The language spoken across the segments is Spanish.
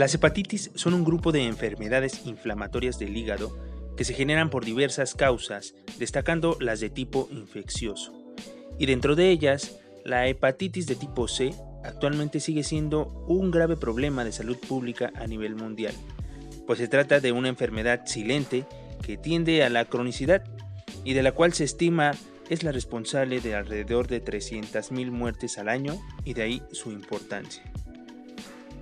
Las hepatitis son un grupo de enfermedades inflamatorias del hígado que se generan por diversas causas, destacando las de tipo infeccioso. Y dentro de ellas, la hepatitis de tipo C actualmente sigue siendo un grave problema de salud pública a nivel mundial, pues se trata de una enfermedad silente que tiende a la cronicidad y de la cual se estima es la responsable de alrededor de 300.000 muertes al año y de ahí su importancia.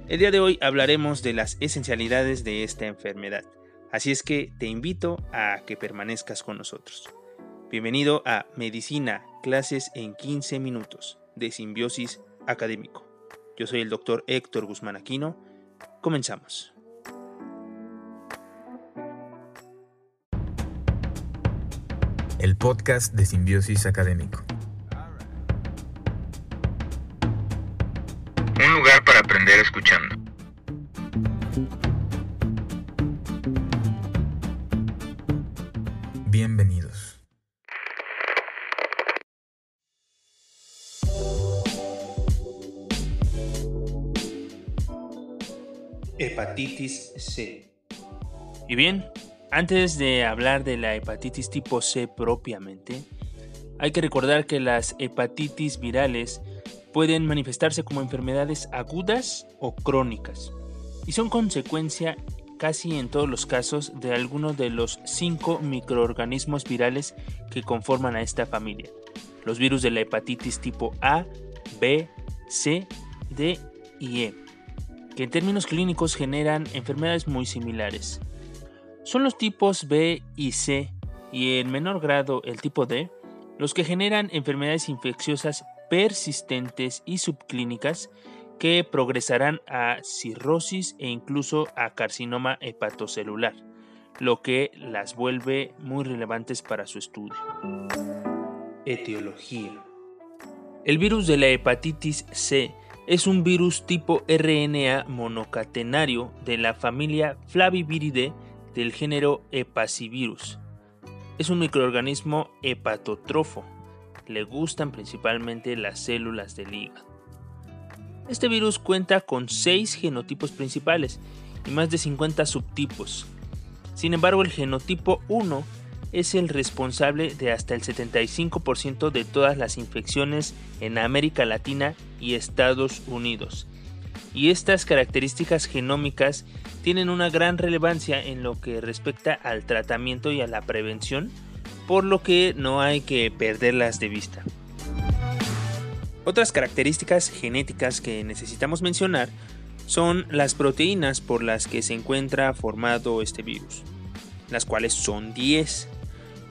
El día de hoy hablaremos de las esencialidades de esta enfermedad, así es que te invito a que permanezcas con nosotros. Bienvenido a Medicina, clases en 15 minutos de simbiosis académico. Yo soy el doctor Héctor Guzmán Aquino. Comenzamos. El podcast de simbiosis académico. Escuchando. Bienvenidos. Hepatitis C. Y bien, antes de hablar de la hepatitis tipo C propiamente, hay que recordar que las hepatitis virales pueden manifestarse como enfermedades agudas o crónicas y son consecuencia casi en todos los casos de alguno de los cinco microorganismos virales que conforman a esta familia. Los virus de la hepatitis tipo A, B, C, D y E, que en términos clínicos generan enfermedades muy similares. Son los tipos B y C, y en menor grado el tipo D, los que generan enfermedades infecciosas persistentes y subclínicas que progresarán a cirrosis e incluso a carcinoma hepatocelular, lo que las vuelve muy relevantes para su estudio. Etiología. El virus de la hepatitis C es un virus tipo RNA monocatenario de la familia Flaviviridae del género Hepacivirus. Es un microorganismo hepatotrofo. Le gustan principalmente las células del hígado. Este virus cuenta con 6 genotipos principales y más de 50 subtipos. Sin embargo, el genotipo 1 es el responsable de hasta el 75% de todas las infecciones en América Latina y Estados Unidos. Y estas características genómicas tienen una gran relevancia en lo que respecta al tratamiento y a la prevención, por lo que no hay que perderlas de vista. Otras características genéticas que necesitamos mencionar son las proteínas por las que se encuentra formado este virus, las cuales son 10.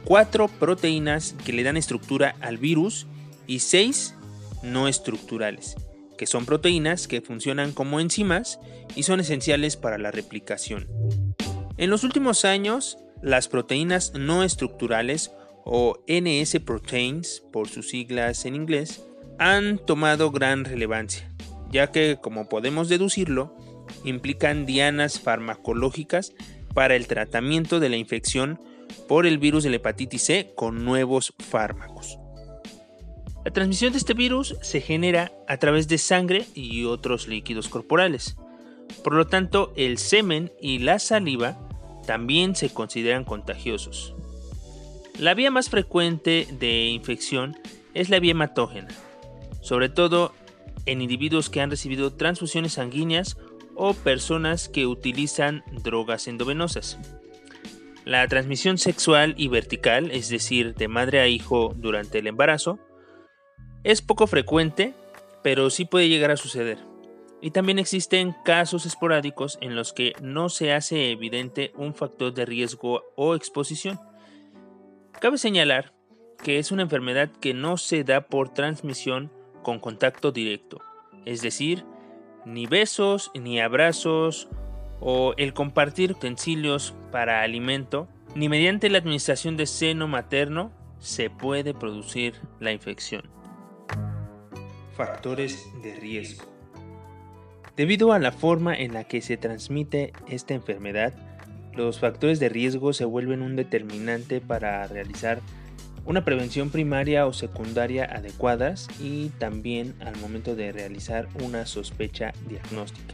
4 proteínas que le dan estructura al virus y 6 no estructurales, que son proteínas que funcionan como enzimas y son esenciales para la replicación. En los últimos años, las proteínas no estructurales o NS proteins por sus siglas en inglés han tomado gran relevancia, ya que, como podemos deducirlo, implican dianas farmacológicas para el tratamiento de la infección por el virus de la hepatitis C con nuevos fármacos. La transmisión de este virus se genera a través de sangre y otros líquidos corporales. Por lo tanto, el semen y la saliva también se consideran contagiosos. La vía más frecuente de infección es la vía hematógena, sobre todo en individuos que han recibido transfusiones sanguíneas o personas que utilizan drogas endovenosas. La transmisión sexual y vertical, es decir, de madre a hijo durante el embarazo, es poco frecuente, pero sí puede llegar a suceder. Y también existen casos esporádicos en los que no se hace evidente un factor de riesgo o exposición. Cabe señalar que es una enfermedad que no se da por transmisión con contacto directo, es decir, ni besos, ni abrazos o el compartir utensilios para alimento, ni mediante la administración de seno materno se puede producir la infección. Factores de riesgo. Debido a la forma en la que se transmite esta enfermedad, los factores de riesgo se vuelven un determinante para realizar una prevención primaria o secundaria adecuadas y también al momento de realizar una sospecha diagnóstica.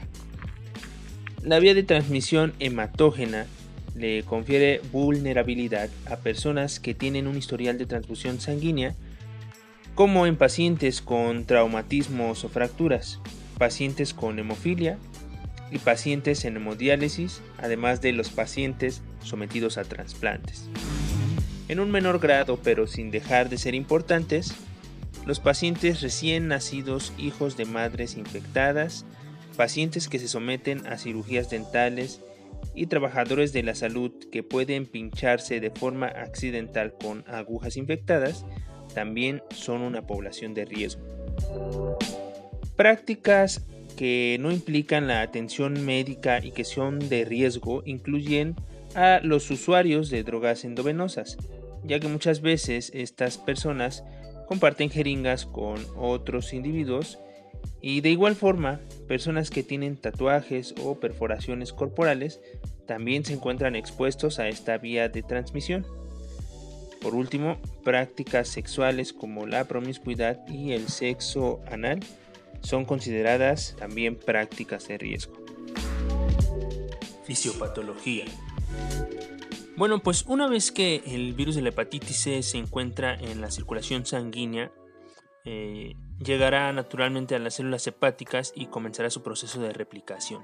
La vía de transmisión hematógena le confiere vulnerabilidad a personas que tienen un historial de transfusión sanguínea, como en pacientes con traumatismos o fracturas, pacientes con hemofilia y pacientes en hemodiálisis, además de los pacientes sometidos a trasplantes. En un menor grado, pero sin dejar de ser importantes, los pacientes recién nacidos hijos de madres infectadas, pacientes que se someten a cirugías dentales y trabajadores de la salud que pueden pincharse de forma accidental con agujas infectadas también son una población de riesgo. Prácticas que no implican la atención médica y que son de riesgo incluyen a los usuarios de drogas endovenosas, ya que muchas veces estas personas comparten jeringas con otros individuos y de igual forma, personas que tienen tatuajes o perforaciones corporales también se encuentran expuestos a esta vía de transmisión. Por último, prácticas sexuales como la promiscuidad y el sexo anal son consideradas también prácticas de riesgo. Fisiopatología. Bueno, pues una vez que el virus de la hepatitis C se encuentra en la circulación sanguínea, eh, llegará naturalmente a las células hepáticas y comenzará su proceso de replicación.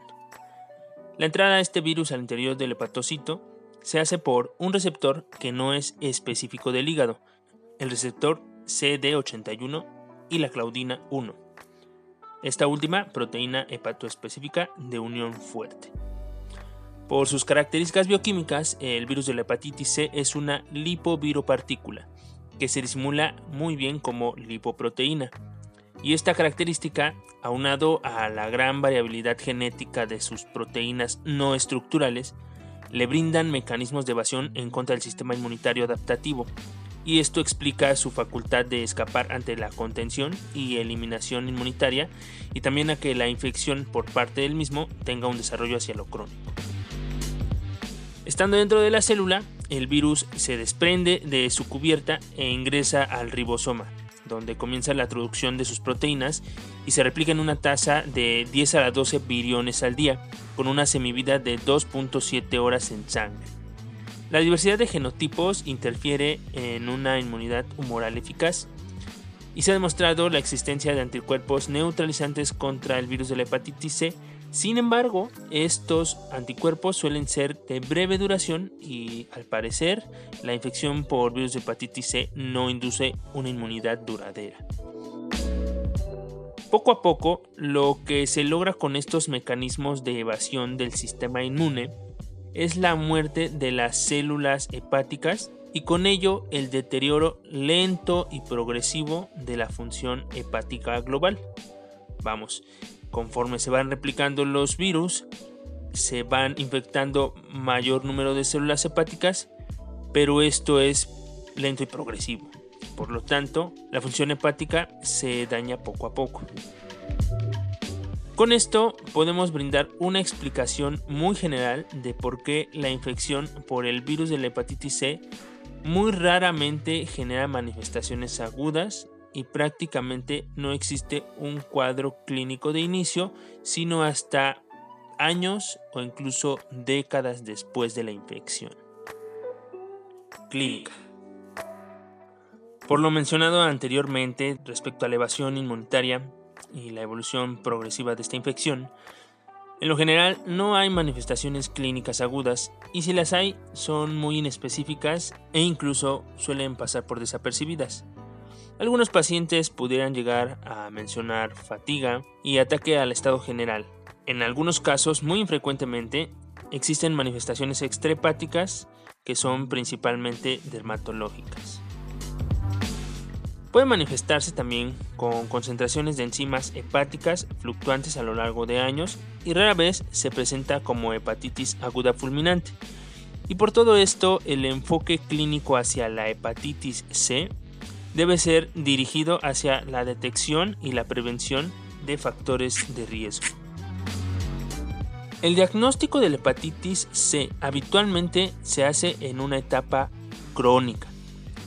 La entrada de este virus al interior del hepatocito se hace por un receptor que no es específico del hígado, el receptor CD81 y la claudina 1. Esta última proteína hepatoespecífica de unión fuerte. Por sus características bioquímicas, el virus de la hepatitis C es una lipoviropartícula que se disimula muy bien como lipoproteína. Y esta característica, aunado a la gran variabilidad genética de sus proteínas no estructurales, le brindan mecanismos de evasión en contra del sistema inmunitario adaptativo, y esto explica su facultad de escapar ante la contención y eliminación inmunitaria y también a que la infección por parte del mismo tenga un desarrollo hacia lo crónico. Estando dentro de la célula, el virus se desprende de su cubierta e ingresa al ribosoma, donde comienza la producción de sus proteínas y se replica en una tasa de 10 a la 12 billones al día, con una semivida de 2.7 horas en sangre. La diversidad de genotipos interfiere en una inmunidad humoral eficaz y se ha demostrado la existencia de anticuerpos neutralizantes contra el virus de la hepatitis C sin embargo, estos anticuerpos suelen ser de breve duración y al parecer la infección por virus de hepatitis C no induce una inmunidad duradera. Poco a poco, lo que se logra con estos mecanismos de evasión del sistema inmune es la muerte de las células hepáticas y con ello el deterioro lento y progresivo de la función hepática global. Vamos, Conforme se van replicando los virus, se van infectando mayor número de células hepáticas, pero esto es lento y progresivo. Por lo tanto, la función hepática se daña poco a poco. Con esto podemos brindar una explicación muy general de por qué la infección por el virus de la hepatitis C muy raramente genera manifestaciones agudas y prácticamente no existe un cuadro clínico de inicio, sino hasta años o incluso décadas después de la infección. Clínica. Por lo mencionado anteriormente respecto a la evasión inmunitaria y la evolución progresiva de esta infección, en lo general no hay manifestaciones clínicas agudas y si las hay son muy inespecíficas e incluso suelen pasar por desapercibidas. Algunos pacientes pudieran llegar a mencionar fatiga y ataque al estado general. En algunos casos, muy infrecuentemente, existen manifestaciones extrahepáticas que son principalmente dermatológicas. Puede manifestarse también con concentraciones de enzimas hepáticas fluctuantes a lo largo de años y rara vez se presenta como hepatitis aguda fulminante. Y por todo esto, el enfoque clínico hacia la hepatitis C debe ser dirigido hacia la detección y la prevención de factores de riesgo. El diagnóstico de la hepatitis C habitualmente se hace en una etapa crónica,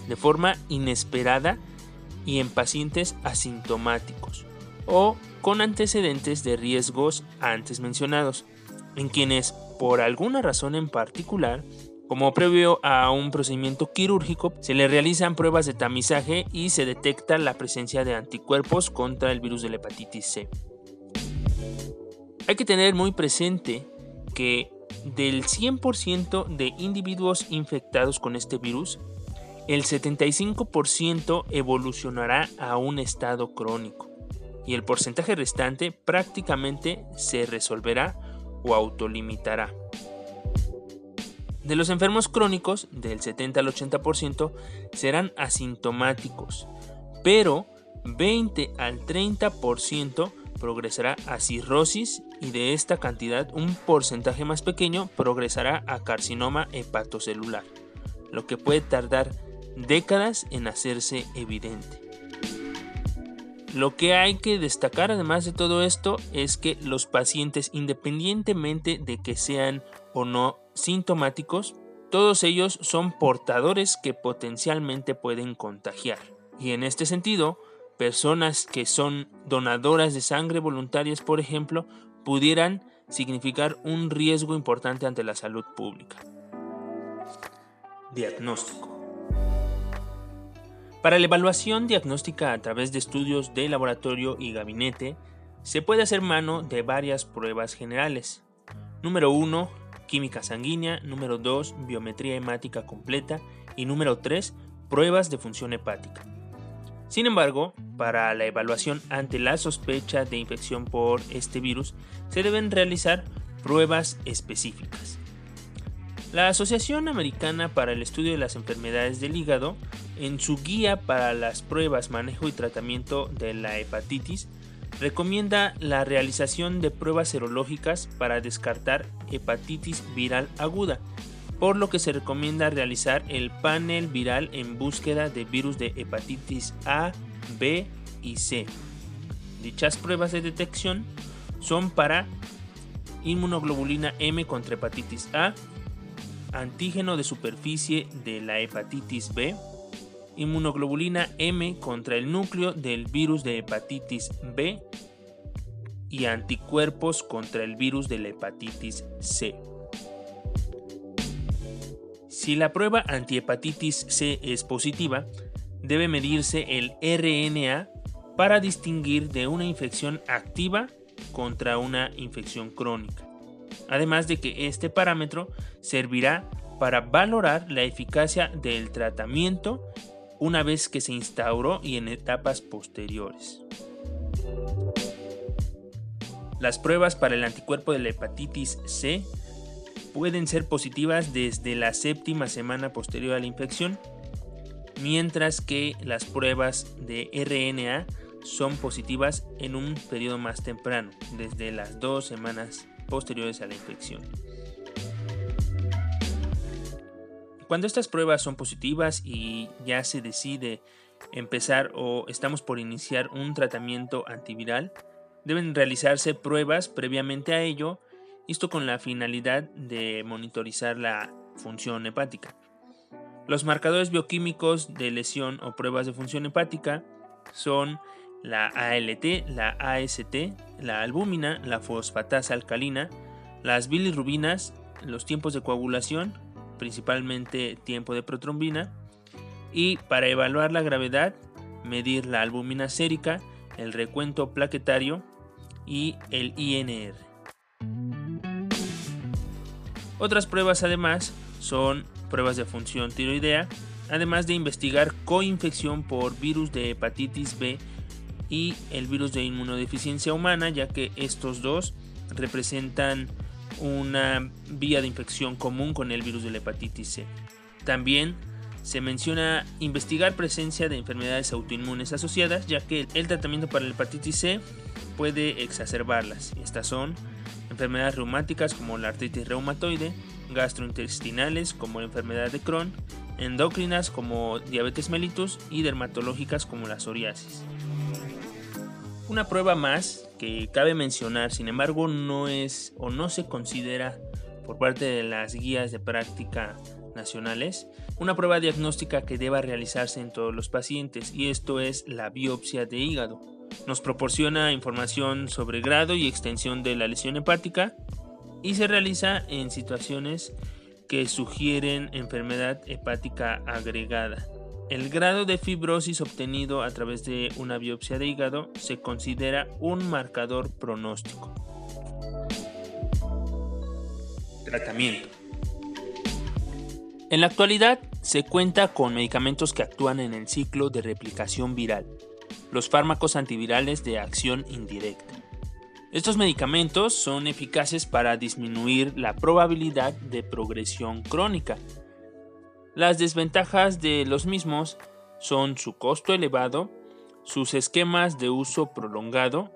de forma inesperada y en pacientes asintomáticos o con antecedentes de riesgos antes mencionados. en quienes, por alguna razón en particular, como previo a un procedimiento quirúrgico, se le realizan pruebas de tamizaje y se detecta la presencia de anticuerpos contra el virus de la hepatitis C. Hay que tener muy presente que del 100% de individuos infectados con este virus, el 75% evolucionará a un estado crónico y el porcentaje restante prácticamente se resolverá o autolimitará. De los enfermos crónicos, del 70 al 80% serán asintomáticos, pero 20 al 30% progresará a cirrosis y de esta cantidad un porcentaje más pequeño progresará a carcinoma hepatocelular, lo que puede tardar décadas en hacerse evidente. Lo que hay que destacar además de todo esto es que los pacientes, independientemente de que sean o no sintomáticos, todos ellos son portadores que potencialmente pueden contagiar. Y en este sentido, personas que son donadoras de sangre voluntarias, por ejemplo, pudieran significar un riesgo importante ante la salud pública. Diagnóstico. Para la evaluación diagnóstica a través de estudios de laboratorio y gabinete, se puede hacer mano de varias pruebas generales. Número 1, química sanguínea. Número 2, biometría hemática completa. Y número 3, pruebas de función hepática. Sin embargo, para la evaluación ante la sospecha de infección por este virus, se deben realizar pruebas específicas. La Asociación Americana para el Estudio de las Enfermedades del Hígado, en su guía para las pruebas, manejo y tratamiento de la hepatitis, recomienda la realización de pruebas serológicas para descartar hepatitis viral aguda, por lo que se recomienda realizar el panel viral en búsqueda de virus de hepatitis A, B y C. Dichas pruebas de detección son para inmunoglobulina M contra hepatitis A, antígeno de superficie de la hepatitis B, inmunoglobulina M contra el núcleo del virus de hepatitis B y anticuerpos contra el virus de la hepatitis C. Si la prueba antihepatitis C es positiva, debe medirse el RNA para distinguir de una infección activa contra una infección crónica además de que este parámetro servirá para valorar la eficacia del tratamiento una vez que se instauró y en etapas posteriores. Las pruebas para el anticuerpo de la hepatitis C pueden ser positivas desde la séptima semana posterior a la infección, mientras que las pruebas de RNA son positivas en un periodo más temprano, desde las dos semanas posteriores a la infección. Cuando estas pruebas son positivas y ya se decide empezar o estamos por iniciar un tratamiento antiviral, deben realizarse pruebas previamente a ello, esto con la finalidad de monitorizar la función hepática. Los marcadores bioquímicos de lesión o pruebas de función hepática son la ALT, la AST, la albúmina, la fosfatasa alcalina, las bilirrubinas, los tiempos de coagulación, principalmente tiempo de protrombina, y para evaluar la gravedad, medir la albúmina sérica, el recuento plaquetario y el INR. Otras pruebas además son pruebas de función tiroidea, además de investigar coinfección por virus de hepatitis B y el virus de inmunodeficiencia humana, ya que estos dos representan una vía de infección común con el virus de la hepatitis C. También se menciona investigar presencia de enfermedades autoinmunes asociadas, ya que el tratamiento para la hepatitis C puede exacerbarlas. Estas son enfermedades reumáticas como la artritis reumatoide, gastrointestinales como la enfermedad de Crohn, endocrinas como diabetes mellitus y dermatológicas como la psoriasis. Una prueba más que cabe mencionar, sin embargo, no es o no se considera por parte de las guías de práctica nacionales una prueba diagnóstica que deba realizarse en todos los pacientes y esto es la biopsia de hígado. Nos proporciona información sobre grado y extensión de la lesión hepática y se realiza en situaciones que sugieren enfermedad hepática agregada. El grado de fibrosis obtenido a través de una biopsia de hígado se considera un marcador pronóstico. Tratamiento. En la actualidad se cuenta con medicamentos que actúan en el ciclo de replicación viral, los fármacos antivirales de acción indirecta. Estos medicamentos son eficaces para disminuir la probabilidad de progresión crónica. Las desventajas de los mismos son su costo elevado, sus esquemas de uso prolongado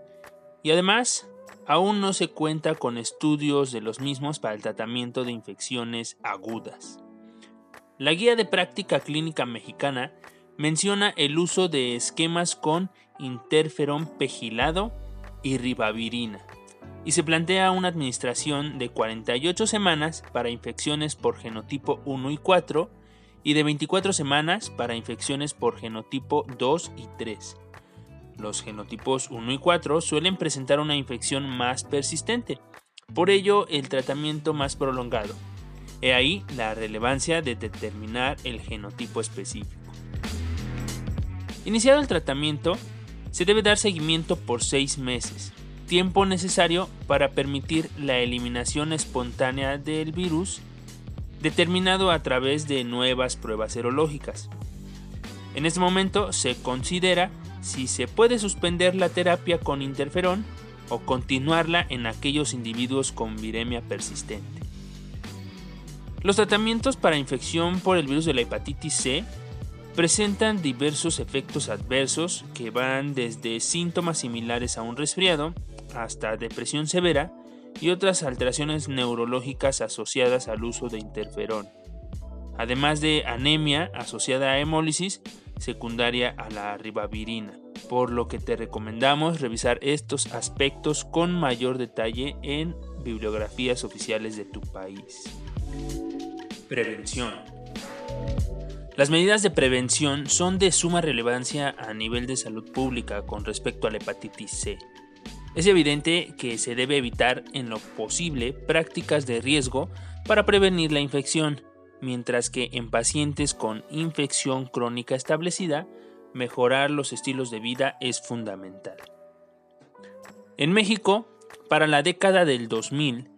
y además aún no se cuenta con estudios de los mismos para el tratamiento de infecciones agudas. La Guía de Práctica Clínica Mexicana menciona el uso de esquemas con interferón pegilado y ribavirina, y se plantea una administración de 48 semanas para infecciones por genotipo 1 y 4 y de 24 semanas para infecciones por genotipo 2 y 3. Los genotipos 1 y 4 suelen presentar una infección más persistente, por ello el tratamiento más prolongado. He ahí la relevancia de determinar el genotipo específico. Iniciado el tratamiento, se debe dar seguimiento por seis meses, tiempo necesario para permitir la eliminación espontánea del virus determinado a través de nuevas pruebas serológicas. En este momento se considera si se puede suspender la terapia con interferón o continuarla en aquellos individuos con viremia persistente. Los tratamientos para infección por el virus de la hepatitis C presentan diversos efectos adversos que van desde síntomas similares a un resfriado hasta depresión severa y otras alteraciones neurológicas asociadas al uso de interferón, además de anemia asociada a hemólisis secundaria a la ribavirina, por lo que te recomendamos revisar estos aspectos con mayor detalle en bibliografías oficiales de tu país. Prevención. Las medidas de prevención son de suma relevancia a nivel de salud pública con respecto a la hepatitis C. Es evidente que se debe evitar en lo posible prácticas de riesgo para prevenir la infección, mientras que en pacientes con infección crónica establecida, mejorar los estilos de vida es fundamental. En México, para la década del 2000,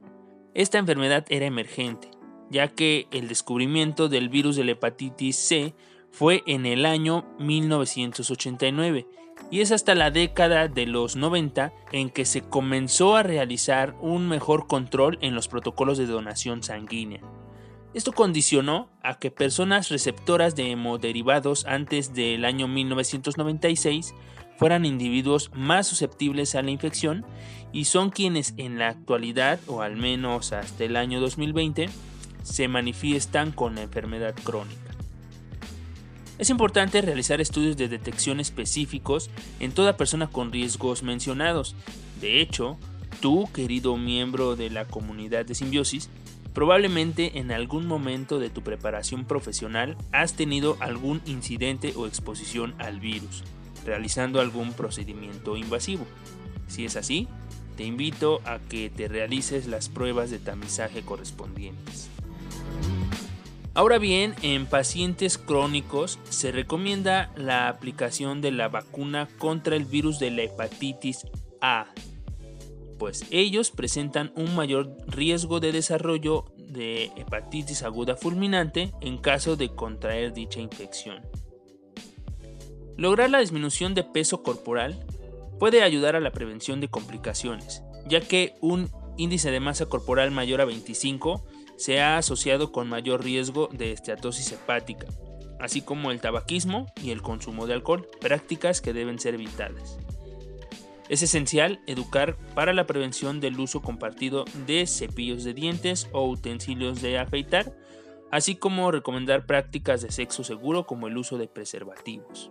esta enfermedad era emergente, ya que el descubrimiento del virus de la hepatitis C fue en el año 1989 y es hasta la década de los 90 en que se comenzó a realizar un mejor control en los protocolos de donación sanguínea. Esto condicionó a que personas receptoras de hemoderivados antes del año 1996 fueran individuos más susceptibles a la infección y son quienes en la actualidad, o al menos hasta el año 2020, se manifiestan con la enfermedad crónica. Es importante realizar estudios de detección específicos en toda persona con riesgos mencionados. De hecho, tú, querido miembro de la comunidad de simbiosis, probablemente en algún momento de tu preparación profesional has tenido algún incidente o exposición al virus, realizando algún procedimiento invasivo. Si es así, te invito a que te realices las pruebas de tamizaje correspondientes. Ahora bien, en pacientes crónicos se recomienda la aplicación de la vacuna contra el virus de la hepatitis A, pues ellos presentan un mayor riesgo de desarrollo de hepatitis aguda fulminante en caso de contraer dicha infección. Lograr la disminución de peso corporal puede ayudar a la prevención de complicaciones, ya que un índice de masa corporal mayor a 25 se ha asociado con mayor riesgo de esteatosis hepática, así como el tabaquismo y el consumo de alcohol, prácticas que deben ser evitadas. Es esencial educar para la prevención del uso compartido de cepillos de dientes o utensilios de afeitar, así como recomendar prácticas de sexo seguro como el uso de preservativos.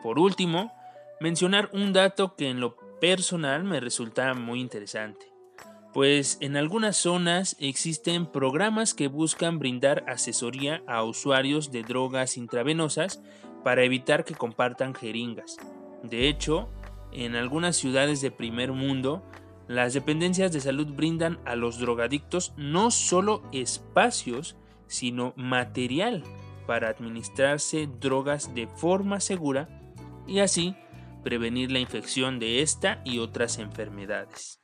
Por último, mencionar un dato que en lo personal me resulta muy interesante pues en algunas zonas existen programas que buscan brindar asesoría a usuarios de drogas intravenosas para evitar que compartan jeringas. De hecho, en algunas ciudades de primer mundo, Las dependencias de salud brindan a los drogadictos no solo espacios, sino material para administrarse drogas de forma segura y así prevenir la infección de esta y otras enfermedades.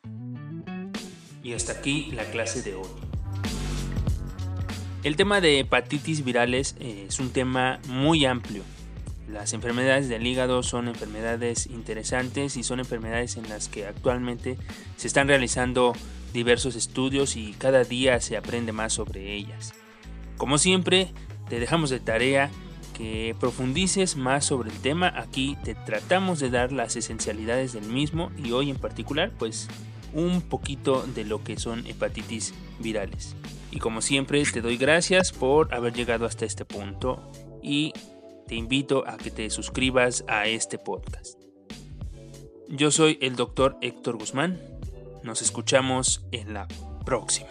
Y hasta aquí la clase de hoy. El tema de hepatitis virales eh, es un tema muy amplio. Las enfermedades del hígado son enfermedades interesantes y son enfermedades en las que actualmente se están realizando diversos estudios y cada día se aprende más sobre ellas. Como siempre, te dejamos de tarea que profundices más sobre el tema. Aquí te tratamos de dar las esencialidades del mismo y hoy en particular, pues un poquito de lo que son hepatitis virales. Y como siempre, te doy gracias por haber llegado hasta este punto y te invito a que te suscribas a este podcast. Yo soy el doctor Héctor Guzmán. Nos escuchamos en la próxima.